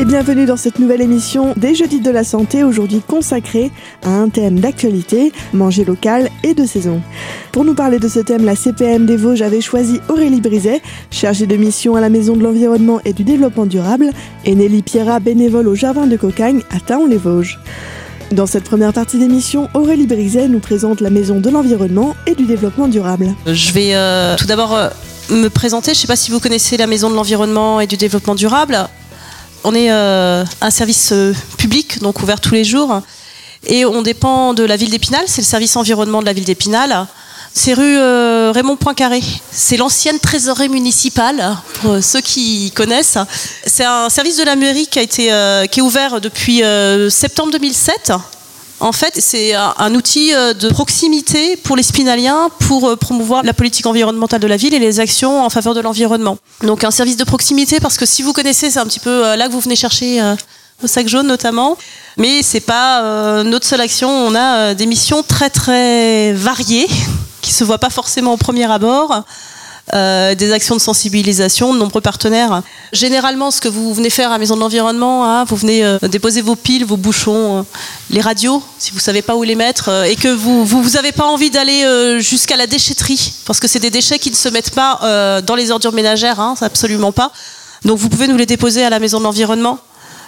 et bienvenue dans cette nouvelle émission des Jeudis de la Santé, aujourd'hui consacrée à un thème d'actualité, manger local et de saison. Pour nous parler de ce thème, la CPM des Vosges avait choisi Aurélie Briset, chargée de mission à la Maison de l'Environnement et du Développement Durable, et Nelly Pierra, bénévole au Jardin de Cocagne à Taon-les-Vosges. Dans cette première partie d'émission, Aurélie Briset nous présente la Maison de l'Environnement et du Développement Durable. Je vais euh, tout d'abord euh, me présenter. Je ne sais pas si vous connaissez la Maison de l'Environnement et du Développement Durable. On est euh, un service public, donc ouvert tous les jours. Et on dépend de la ville d'Épinal, c'est le service environnement de la ville d'Épinal. C'est rue Raymond Poincaré. C'est l'ancienne trésorerie municipale, pour ceux qui connaissent. C'est un service de la mairie qui, a été, qui est ouvert depuis septembre 2007 en fait, c'est un outil euh, de proximité pour les spinaliens pour euh, promouvoir la politique environnementale de la ville et les actions en faveur de l'environnement. Donc un service de proximité parce que si vous connaissez, c'est un petit peu euh, là que vous venez chercher au sac jaune notamment. Mais c'est pas notre seule action. On a des missions très très variées qui se voient pas forcément au premier abord. Euh, des actions de sensibilisation, de nombreux partenaires. Généralement, ce que vous venez faire à Maison de l'Environnement, hein, vous venez euh, déposer vos piles, vos bouchons, euh, les radios, si vous ne savez pas où les mettre, et que vous n'avez pas envie d'aller jusqu'à la déchetterie, parce que c'est des déchets qui ne se mettent pas dans les ordures ménagères, hein, absolument pas. Donc vous pouvez nous les déposer à la Maison de l'Environnement.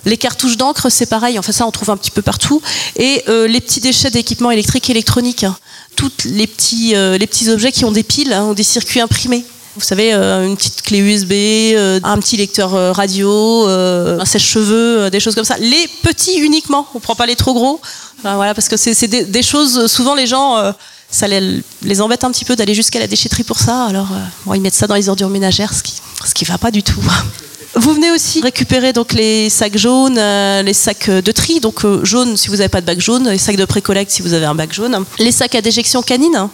Les cartouches d'encre, c'est pareil, enfin ça on trouve un petit peu partout. Et les petits déchets d'équipements électriques et électroniques, hein. tous les petits, les petits objets qui ont des piles ou des circuits imprimés. Vous savez, euh, une petite clé USB, euh, un petit lecteur euh, radio, un sèche-cheveux, des choses comme ça. Les petits uniquement, on prend pas les trop gros. voilà, parce que c'est des, choses, souvent les gens, ça les, embête un petit peu d'aller jusqu'à la déchetterie pour ça. Alors, ils mettent ça dans les ordures ménagères, ce qui, ce qui va pas du tout. Vous venez aussi récupérer donc les sacs jaunes, les sacs de tri, donc jaune si vous n'avez pas de bac jaune, les sacs de pré-collecte si vous avez un bac jaune, les sacs à déjection canine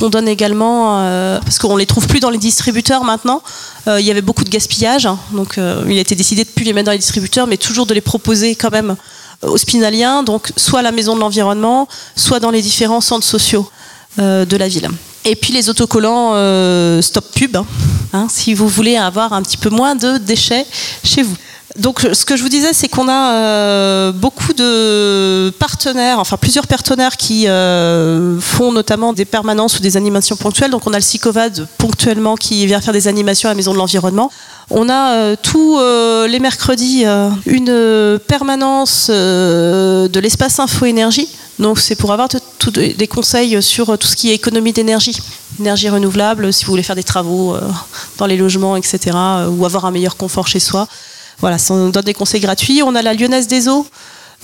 qu'on donne également, euh, parce qu'on les trouve plus dans les distributeurs maintenant. Euh, il y avait beaucoup de gaspillage, hein. donc euh, il a été décidé de plus les mettre dans les distributeurs, mais toujours de les proposer quand même aux spinaliens, donc soit à la maison de l'environnement, soit dans les différents centres sociaux de la ville. Et puis les autocollants stop pub, hein, si vous voulez avoir un petit peu moins de déchets chez vous. Donc, ce que je vous disais, c'est qu'on a euh, beaucoup de partenaires, enfin plusieurs partenaires qui euh, font notamment des permanences ou des animations ponctuelles. Donc, on a le SICOVAD ponctuellement qui vient faire des animations à la Maison de l'Environnement. On a euh, tous les mercredis une permanence de l'espace info-énergie. Donc, c'est pour avoir des conseils sur tout ce qui est économie d'énergie, énergie renouvelable, si vous voulez faire des travaux dans les logements, etc., ou avoir un meilleur confort chez soi. Voilà, on donne des conseils gratuits. On a la Lyonnaise des Eaux,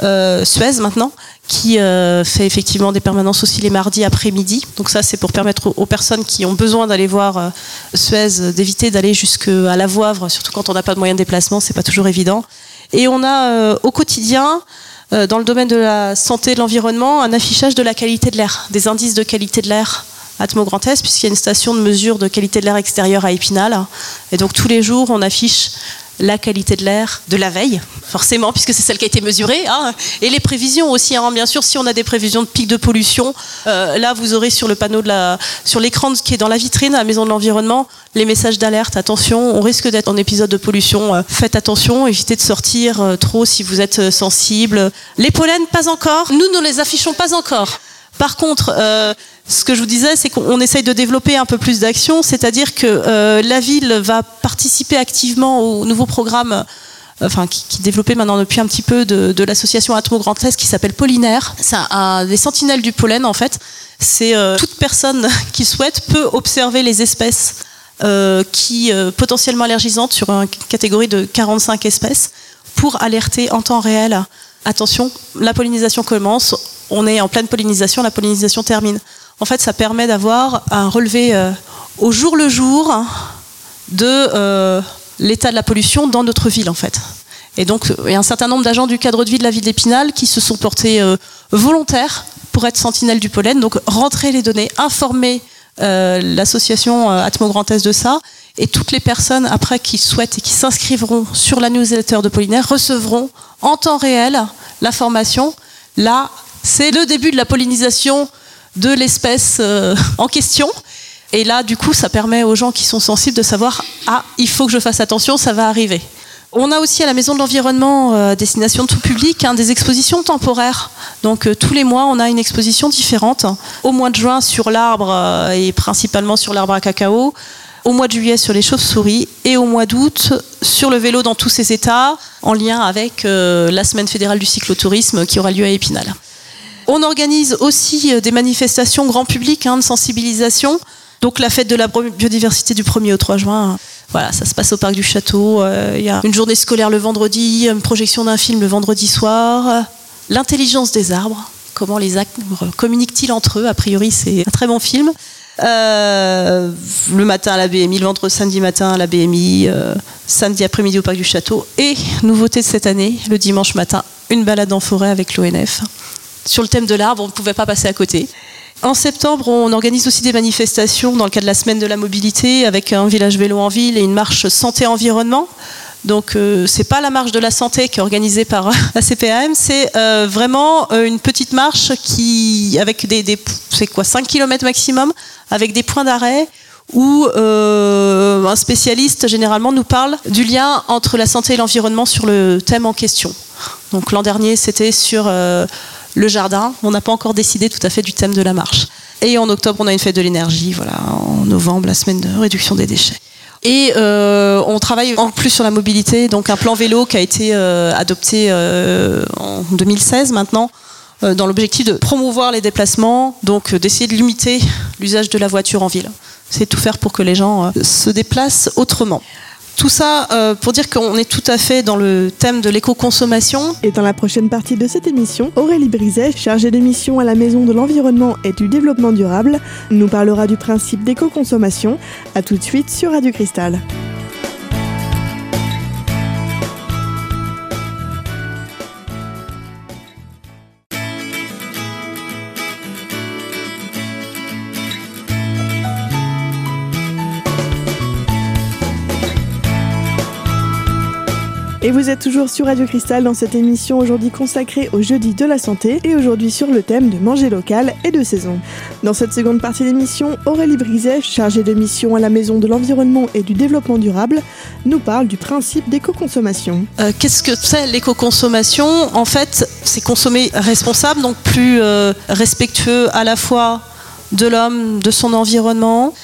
euh, Suez maintenant, qui euh, fait effectivement des permanences aussi les mardis après-midi. Donc ça, c'est pour permettre aux, personnes qui ont besoin d'aller voir euh, Suez d'éviter d'aller jusqu'à la Voivre, surtout quand on n'a pas de moyens de déplacement, c'est pas toujours évident. Et on a au quotidien, dans le domaine de la santé et de l'environnement, un affichage de la qualité de l'air, des indices de qualité de l'air Atmo Grand Est, puisqu'il y a une station de mesure de qualité de l'air extérieur à Épinal. Et donc tous les jours, on affiche la qualité de l'air de la veille, forcément, puisque c'est celle qui a été mesurée, hein. et les prévisions aussi. Hein. bien sûr, si on a des prévisions de pic de pollution, euh, là, vous aurez sur le panneau de la, sur l'écran qui est dans la vitrine à la maison de l'environnement, les messages d'alerte. Attention, on risque d'être en épisode de pollution. Euh, faites attention, évitez de sortir euh, trop si vous êtes sensible. Les pollens, pas encore. Nous, ne les affichons pas encore. Par contre, euh, ce que je vous disais, c'est qu'on essaye de développer un peu plus d'actions, c'est-à-dire que euh, la ville va participer activement au nouveau programme euh, enfin, qui, est développé maintenant depuis un petit peu de, l'association Atmo Grand qui s'appelle Pollinaire. C'est des sentinelles du pollen en fait. C'est toute personne qui souhaite peut observer les espèces qui potentiellement allergisantes sur une catégorie de 45 espèces pour alerter en temps réel. Attention, la pollinisation commence, on est en pleine pollinisation, la pollinisation termine. En fait, ça permet d'avoir un relevé euh, au jour le jour de euh, l'état de la pollution dans notre ville, en fait. Et donc, il y a un certain nombre d'agents du cadre de vie de la ville d'Épinal qui se sont portés euh, volontaires pour être sentinelles du pollen, donc rentrer les données, informer l'association Atmo Grand Est de ça, et toutes les personnes après qui souhaitent et qui s'inscriveront sur la newsletter de Pollinaire recevront en temps réel l'information. Là, c'est le début de la pollinisation de l'espèce euh, en question. Et là, du coup, ça permet aux gens qui sont sensibles de savoir ah, il faut que je fasse attention, ça va arriver. On a aussi à la Maison de l'Environnement, euh, destination de tout public, hein, des expositions temporaires. Donc euh, tous les mois, on a une exposition différente. Au mois de juin sur l'arbre et principalement sur l'arbre à cacao. Au mois de juillet sur les chauves-souris et au mois d'août sur le vélo dans tous ses états, en lien avec la semaine fédérale du cyclotourisme qui aura lieu à Épinal. On organise aussi des manifestations grand public hein, de sensibilisation. Donc la fête de la biodiversité du 1er au 3 juin voilà, ça se passe au parc du château. Euh, il y a une journée scolaire le vendredi, une projection d'un film le vendredi soir. L'intelligence des arbres, comment les arbres communiquent-ils entre eux? A priori, c'est un très bon film. Euh, le matin à la BMI, le vendredi samedi matin à la BMI, euh, samedi après-midi au parc du château. Et nouveauté de cette année, le dimanche matin, une balade en forêt avec l'ONF. Sur le thème de l'arbre, on ne pouvait pas passer à côté. En septembre, on organise aussi des manifestations dans le cadre de la semaine de la mobilité avec un village vélo en ville et une marche santé-environnement. Donc euh, c'est pas la marche de la santé qui est organisée par la CPAM, c'est euh, vraiment euh, une petite marche qui avec des, c'est quoi 5 km maximum avec des points d'arrêt où un spécialiste généralement nous parle du lien entre la santé et l'environnement sur le thème en question. Donc l'an dernier c'était sur le jardin. On n'a pas encore décidé tout à fait du thème de la marche. Et en octobre, on a une fête de l'énergie. Voilà, en novembre, la semaine de réduction des déchets. Et euh, on travaille en plus sur la mobilité, donc un plan vélo qui a été euh, adopté euh, en 2016 maintenant, dans l'objectif de promouvoir les déplacements, donc d'essayer de limiter l'usage de la voiture en ville. C'est tout faire pour que les gens se déplacent autrement. Tout ça euh, pour dire qu'on est tout à fait dans le thème de l'éco-consommation. Et dans la prochaine partie de cette émission, Aurélie Briset, chargée d'émission à la Maison de l'Environnement et du Développement Durable, nous parlera du principe d'éco-consommation. A tout de suite sur Radio Cristal. Et vous êtes toujours sur Radio Cristal dans cette émission aujourd'hui consacrée au jeudi de la santé et aujourd'hui sur le thème de manger local et de saison. Dans cette seconde partie d'émission, Aurélie Briset, chargée de mission à la Maison de l'Environnement et du Développement Durable, nous parle du principe d'éco-consommation. Euh, qu'est-ce que c'est l'éco-consommation? En fait, c'est consommer responsable, donc plus euh, respectueux à la fois de l'homme, de son environnement,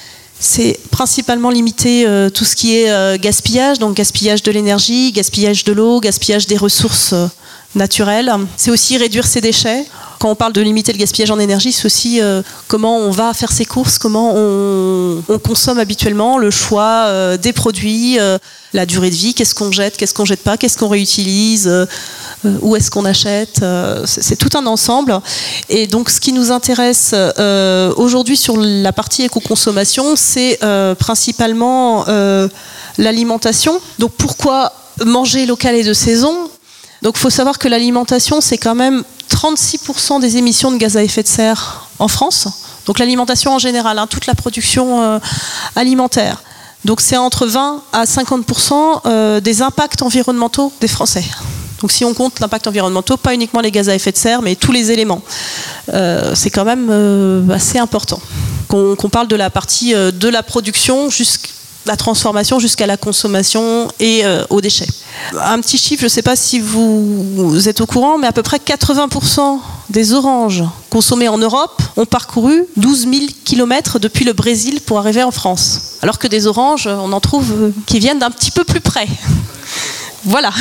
c'est principalement limiter euh, tout ce qui est euh, gaspillage, donc gaspillage de l'énergie, gaspillage de l'eau, gaspillage des ressources euh, naturelles. C'est aussi réduire ses déchets. Quand on parle de limiter le gaspillage en énergie, c'est aussi comment on va faire ses courses, comment on, on consomme habituellement, le choix des produits, la durée de vie, qu'est-ce qu'on jette, qu'est-ce qu'on jette pas, qu'est-ce qu'on réutilise où est-ce qu'on achète. Euh, c'est tout un ensemble. Et donc, ce qui nous intéresse euh, aujourd'hui sur la partie éco-consommation, c'est principalement l'alimentation. Donc, pourquoi manger local et de saison? Donc, il faut savoir que l'alimentation, c'est quand même 36% des émissions de gaz à effet de serre en France. Donc, l'alimentation en général, hein, toute la production alimentaire. Donc, c'est entre 20 à 50% des impacts environnementaux des Français. Donc si on compte l'impact environnemental, pas uniquement les gaz à effet de serre, mais tous les éléments, euh, c'est quand même euh, assez important. Qu'on parle de la partie euh, de la production jusqu'à la transformation jusqu'à la consommation et aux déchets. Un petit chiffre, je ne sais pas si vous, êtes au courant, mais à peu près 80% des oranges consommées en Europe ont parcouru 12 000 km depuis le Brésil pour arriver en France. Alors que des oranges, on en trouve qui viennent d'un petit peu plus près. Voilà.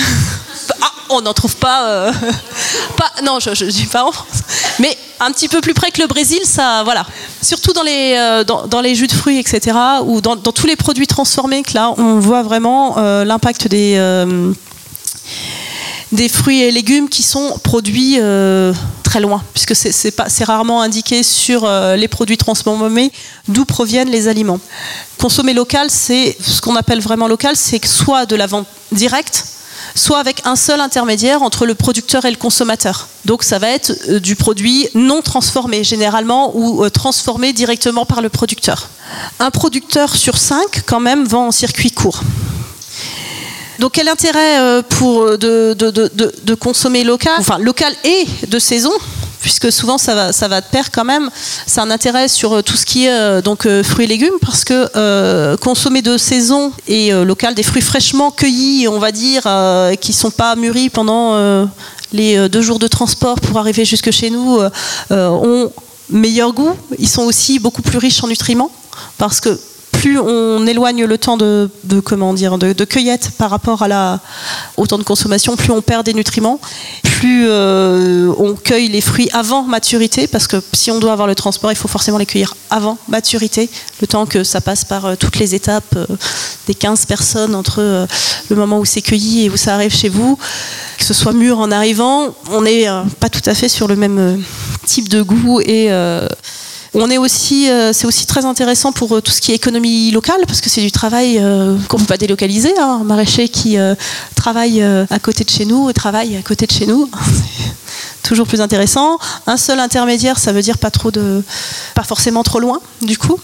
Ah, on n'en trouve pas, euh. Non, je ne dis pas en France. Mais un petit peu plus près que le Brésil, ça. Voilà. Surtout dans les, euh, jus de fruits, etc. Ou dans, tous les produits transformés, que là, on voit vraiment euh, l'impact des. des fruits et légumes qui sont produits très loin, puisque c'est rarement indiqué sur les produits transformés d'où proviennent les aliments. Consommer local, c'est ce qu'on appelle vraiment local, c'est soit de la vente directe, soit avec un seul intermédiaire entre le producteur et le consommateur. Donc ça va être euh, du produit non transformé généralement ou euh, transformé directement par le producteur. Un producteur sur cinq quand même vend en circuit court. Donc quel intérêt euh, pour de, consommer local, enfin local et de saison puisque souvent ça va, ça va de pair quand même. C'est un intérêt sur tout ce qui est donc fruits et légumes, parce que consommer de saison et local des fruits fraîchement cueillis, on va dire, qui sont pas mûris pendant les deux jours de transport pour arriver jusque chez nous, ont meilleur goût. Ils sont aussi beaucoup plus riches en nutriments, parce que plus on éloigne le temps de, comment dire de, cueillette par rapport à la au temps de consommation, plus on perd des nutriments, plus euh, on cueille les fruits avant maturité, parce que si on doit avoir le transport, il faut forcément les cueillir avant maturité, le temps que ça passe par euh, toutes les étapes euh, des 15 personnes entre le moment où c'est cueilli et où ça arrive chez vous, que ce soit mûr en arrivant, on n'est pas tout à fait sur le même type de goût et on est aussi, euh, c'est aussi très intéressant pour euh, tout ce qui est économie locale, parce que c'est du travail euh, qu'on ne peut pas délocaliser. Hein. Un maraîcher qui travaille à côté de chez nous travaille à côté de chez nous. toujours plus intéressant. Un seul intermédiaire, ça veut dire pas trop de, pas forcément trop loin, du coup.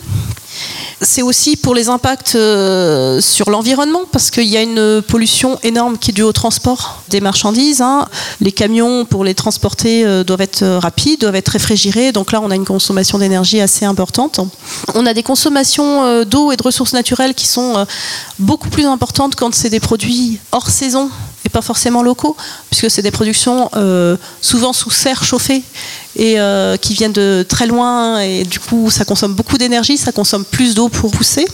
C'est aussi pour les impacts euh, sur l'environnement, parce qu'il y a une pollution énorme qui est due au transport des marchandises. Hein. Les camions, pour les transporter, euh, doivent être euh, rapides, doivent être réfrigérés. Donc là, on a une consommation d'énergie assez importante. On a des consommations d'eau et de ressources naturelles qui sont beaucoup plus importantes quand c'est des produits hors saison pas forcément locaux, puisque c'est des productions souvent sous serre chauffée et euh, qui viennent de très loin et du coup ça consomme beaucoup d'énergie, ça consomme plus d'eau pour pousser.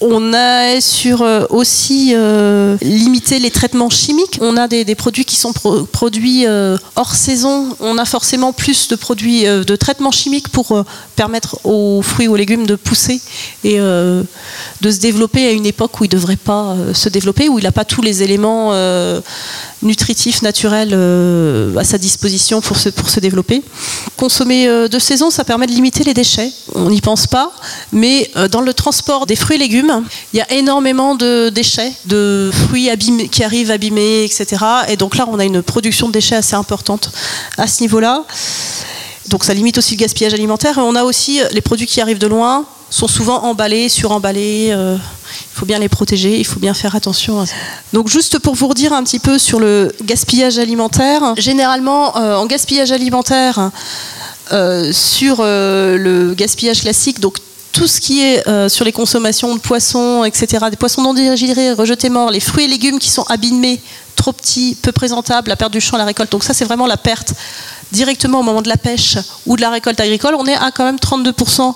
On a sur euh, aussi euh, limiter les traitements chimiques. On a des, produits qui sont produits hors saison. On a forcément plus de produits de traitement chimique pour permettre aux fruits et aux légumes de pousser et de se développer à une époque où il ne devrait pas se développer, où il n'a pas tous les éléments nutritif, naturel euh, à sa disposition pour se, pour se développer. Consommer euh, de saison, ça permet de limiter les déchets. On n'y pense pas, mais euh, dans le transport des fruits et légumes, il y a énormément de déchets, de fruits abîmés, qui arrivent abîmés, etc. Et donc là, on a une production de déchets assez importante à ce niveau-là. Donc ça limite aussi le gaspillage alimentaire. On a aussi les produits qui arrivent de loin, sont souvent emballés, suremballés. Euh, il faut bien les protéger, il faut bien faire attention. À ça. Donc juste pour vous redire un petit peu sur le gaspillage alimentaire, généralement euh, en gaspillage alimentaire, euh, sur le gaspillage classique, donc tout ce qui est sur les consommations de poissons, etc., des poissons non digérés, rejetés morts, les fruits et légumes qui sont abîmés, trop petits, peu présentables, la perte du champ, la récolte. Donc ça, c'est vraiment la perte directement au moment de la pêche ou de la récolte agricole. On est à quand même 32%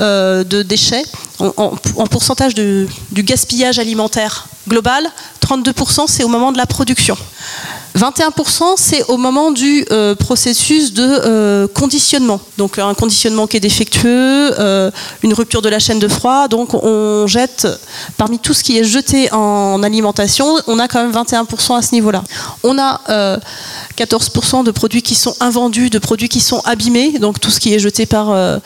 euh, de déchets en, pourcentage du gaspillage alimentaire global. 32% c'est au moment de la production. 21% c'est au moment du euh, processus de euh, conditionnement. Donc un conditionnement qui est défectueux, une rupture de la chaîne de froid. Donc on jette, parmi tout ce qui est jeté en alimentation, on a quand même 21% à ce niveau-là. On a 14% de produits qui sont invendus, de produits qui sont abîmés, donc tout ce qui est jeté par euh,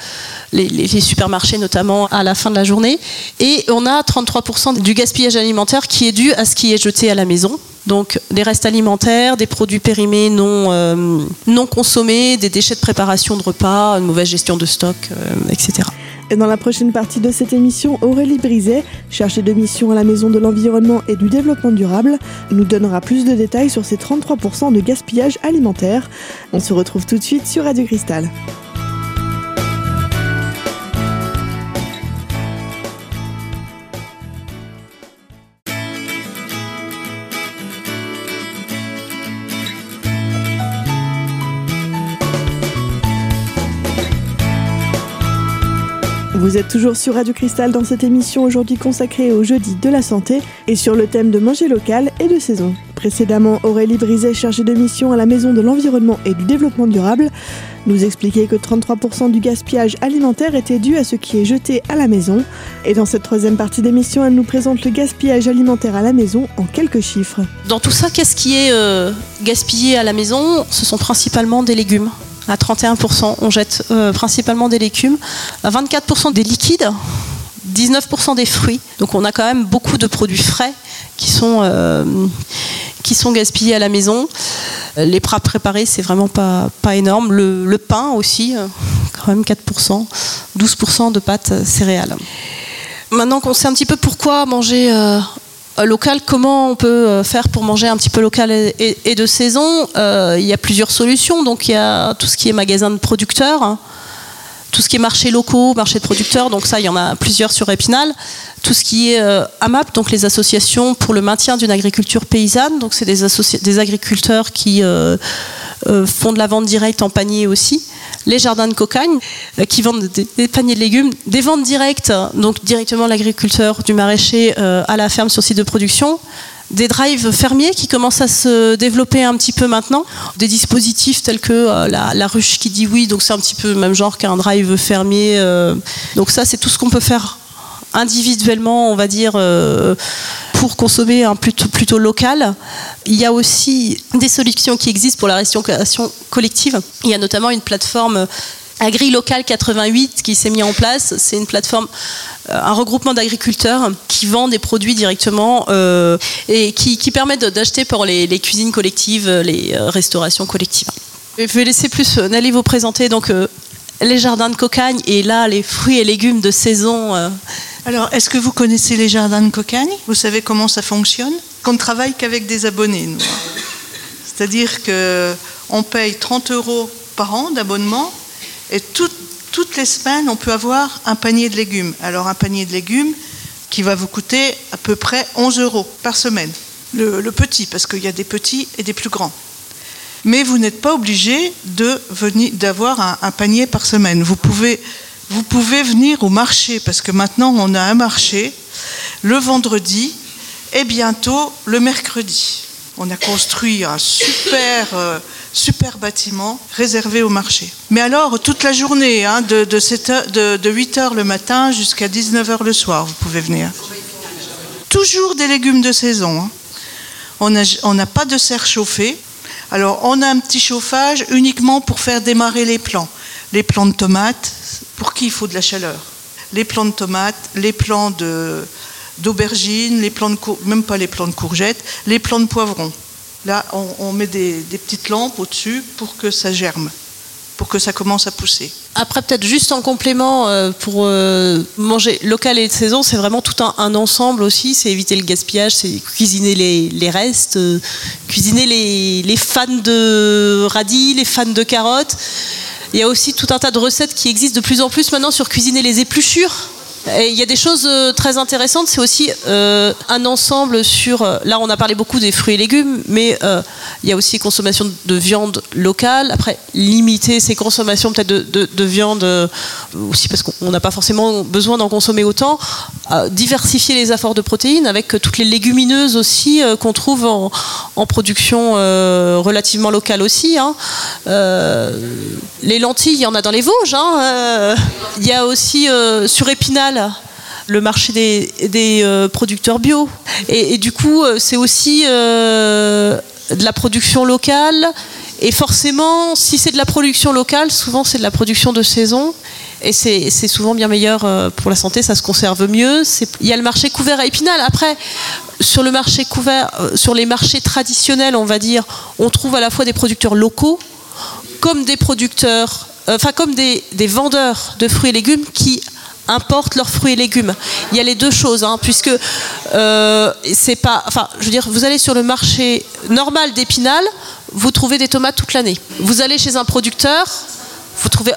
les, supermarchés notamment à la fin de la journée. Et on a 33% du gaspillage alimentaire qui est dû à ce qui est jeté à la maison. Donc des restes alimentaires, des produits périmés non, euh, non consommés, des déchets de préparation de repas, une mauvaise gestion de stock, euh, etc. Et dans la prochaine partie de cette émission, Aurélie Brizet, chargée de mission à la Maison de l'Environnement et du Développement Durable, nous donnera plus de détails sur ces 33% de gaspillage alimentaire. On se retrouve tout de suite sur Radio Cristal. Vous êtes toujours sur Radio Cristal dans cette émission aujourd'hui consacrée au jeudi de la santé et sur le thème de manger local et de saison. Précédemment, Aurélie Brizet, chargée de mission à la Maison de l'Environnement et du Développement Durable, nous expliquait que 33% du gaspillage alimentaire était dû à ce qui est jeté à la maison. Et dans cette troisième partie d'émission, elle nous présente le gaspillage alimentaire à la maison en quelques chiffres. Dans tout ça, qu'est-ce qui est euh, gaspillé à la maison? Ce sont principalement des légumes à 31%. On jette euh, principalement des légumes, à 24% des liquides, 19% des fruits. Donc on a quand même beaucoup de produits frais qui sont, euh, gaspillés à la maison. Les plats préparés, c'est vraiment pas, énorme. Le, pain aussi, euh, quand même 4%, 12% de pâtes céréales. Maintenant qu'on sait un petit peu pourquoi manger local, comment on peut faire pour manger un petit peu local et, de saison Il y a plusieurs solutions. Donc il y a tout ce qui est magasin de producteurs, hein. tout ce qui est marché locaux, marché de producteurs. Donc ça, il y en a plusieurs sur Épinal. Tout ce qui est AMAP, donc les associations pour le maintien d'une agriculture paysanne. Donc c'est des, des, agriculteurs qui font de la vente directe en panier aussi les jardins de cocagne euh, qui vendent des, paniers de légumes, des ventes directes, donc directement l'agriculteur du maraîcher euh, à la ferme sur site de production, des drives fermiers qui commencent à se développer un petit peu maintenant, des dispositifs tels que euh, la, ruche qui dit oui, donc c'est un petit peu le même genre qu'un drive fermier. donc ça, c'est tout ce qu'on peut faire individuellement, on va dire, pour consommer un plutôt, plutôt local. Il y a aussi des solutions qui existent pour la restauration collective. Il y a notamment une plateforme Agri Local 88 qui s'est mis en place. C'est une plateforme, euh, un regroupement d'agriculteurs qui vend des produits directement euh, et qui, qui permet d'acheter pour les, cuisines collectives, les euh, restaurations collectives. Je vais laisser plus Nelly vous présenter donc les jardins de cocagne et là les fruits et légumes de saison. Alors, est-ce que vous connaissez les jardins de cocagne Vous savez comment ça fonctionne? On ne travaille qu'avec des abonnés, nous. C'est-à-dire qu'on paye 30 euros par an d'abonnement et toutes les semaines, on peut avoir un panier de légumes. Alors, un panier de légumes qui va vous coûter à peu près 11 euros par semaine. Le, petit, parce qu'il y a des petits et des plus grands. Mais vous n'êtes pas obligé d'avoir un, un panier par semaine. Vous pouvez vous pouvez venir au marché, parce que maintenant on a un marché, le vendredi et bientôt le mercredi. On a construit un super, euh, super bâtiment réservé au marché. Mais alors, toute la journée, hein, de, de, 8 h le matin jusqu'à 19 h le soir, vous pouvez venir. Toujours des légumes de saison. Hein. On n'a pas de serre chauffée. Alors, on a un petit chauffage uniquement pour faire démarrer les plants. Les plants de tomates, pour qui il faut de la chaleur. Les plants de tomates, les plants d'aubergines, les plants de même pas les plants de courgettes, les plants de poivrons. Là, on, met des, petites lampes au-dessus pour que ça germe, pour que ça commence à pousser. Après, peut-être juste en complément, euh, pour euh, manger local et de saison, c'est vraiment tout un, ensemble aussi. C'est éviter le gaspillage, c'est cuisiner les, restes, euh, cuisiner les, les, fans de radis, les fans de carottes. Il y a aussi tout un tas de recettes qui existent de plus en plus maintenant sur cuisiner les épluchures. Il y a des choses euh, très intéressantes, c'est aussi euh, un ensemble sur. Euh, là, on a parlé beaucoup des fruits et légumes, mais il y a aussi consommation de viande locale. Après, limiter ses consommations peut-être de, viande aussi parce qu'on n'a pas forcément besoin d'en consommer autant. diversifier les apports de protéines avec toutes les légumineuses aussi qu'on trouve en, production relativement locale aussi. Hein. les lentilles, il y en a dans les Vosges. Hein. Il y a aussi sur Épinal le marché des, euh, producteurs bio. Et, du coup, euh, c'est aussi euh, de la production locale. Et forcément, si c'est de la production locale, souvent c'est de la production de saison. Et c'est souvent bien meilleur pour la santé, ça se conserve mieux. Il y a le marché couvert à Épinal. Après, sur le marché couvert, sur les marchés traditionnels, on va dire, on trouve à la fois des producteurs locaux, comme des producteurs, enfin comme des, des vendeurs de fruits et légumes qui importent leurs fruits et légumes. Il y a les deux choses, hein, puisque euh, c'est pas. Enfin, je veux dire, vous allez sur le marché normal d'Épinal, vous trouvez des tomates toute l'année. Vous allez chez un producteur, vous trouvez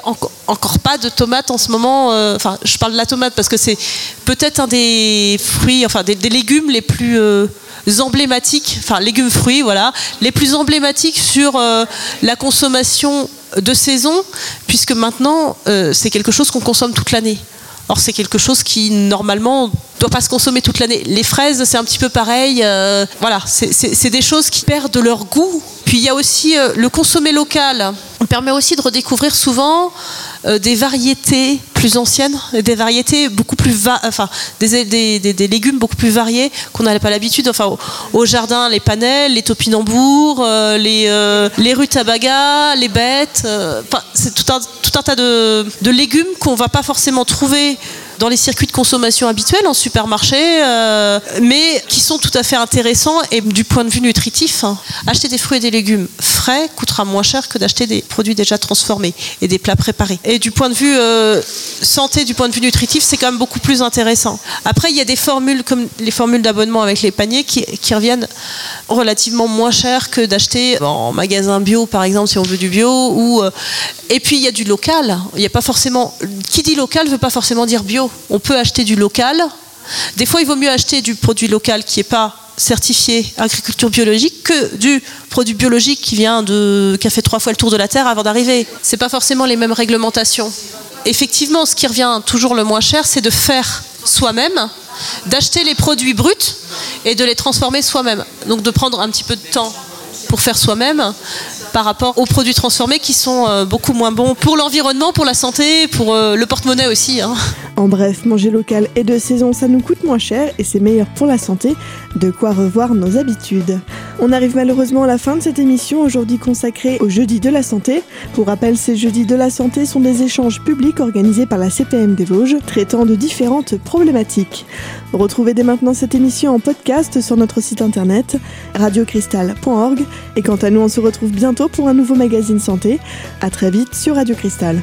encore pas de tomates en ce moment. Euh, enfin, je parle de la tomate parce que c'est peut-être un des fruits, enfin des, légumes les plus euh, emblématiques, enfin légumes fruits, voilà, les plus emblématiques sur la consommation de saison, puisque maintenant c'est quelque chose qu'on consomme toute l'année. Or, c'est quelque chose qui, normalement, ne doit pas se consommer toute l'année. Les fraises, c'est un petit peu pareil. Euh, voilà, c'est des choses qui perdent leur goût. Puis, il y a aussi euh, le consommer local. On permet aussi de redécouvrir souvent euh, des variétés plus anciennes, des variétés beaucoup plus, enfin, des, des, légumes beaucoup plus variés qu'on n'avait pas l'habitude. Enfin, au, jardin, les panels, les topinambours, les, les rutabagas, les bêtes. c'est tout un, tout un tas de, de légumes qu'on va pas forcément trouver dans les circuits de consommation habituels en supermarché, euh, mais qui sont tout à fait intéressants et du point de vue nutritif, hein. acheter des fruits et des légumes frais coûtera moins cher que d'acheter des produits déjà transformés et des plats préparés. Et du point de vue euh, santé, du point de vue nutritif, c'est quand même beaucoup plus intéressant. Après, il y a des formules comme les formules d'abonnement avec les paniers qui, reviennent relativement moins cher que d'acheter en magasin bio, par exemple, si on veut du bio. Euh, et puis, il y a du local. Il n'y a pas forcément. Qui dit local ne veut pas forcément dire bio. On peut acheter du local. Des fois, il vaut mieux acheter du produit local qui n'est pas certifié agriculture biologique que du produit biologique qui vient de qui a fait trois fois le tour de la terre avant d'arriver. C'est pas forcément les mêmes réglementations. Effectivement, ce qui revient toujours le moins cher, c'est de faire soi-même, d'acheter les produits bruts et de les transformer soi-même. Donc de prendre un petit peu de temps pour faire soi-même par rapport aux produits transformés qui sont euh, beaucoup moins bons pour l'environnement, pour la santé, pour euh, le porte-monnaie aussi. Hein. En bref, manger local et de saison, ça nous coûte moins cher et c'est meilleur pour la santé. De quoi revoir nos habitudes. On arrive malheureusement à la fin de cette émission, aujourd'hui consacrée au Jeudi de la Santé. Pour rappel, ces Jeudis de la Santé sont des échanges publics organisés par la CPM des Vosges, traitant de différentes problématiques. Retrouvez dès maintenant cette émission en podcast sur notre site internet radiocristal.org. Et quant à nous, on se retrouve bientôt pour un nouveau magazine santé. À très vite sur Radio Cristal.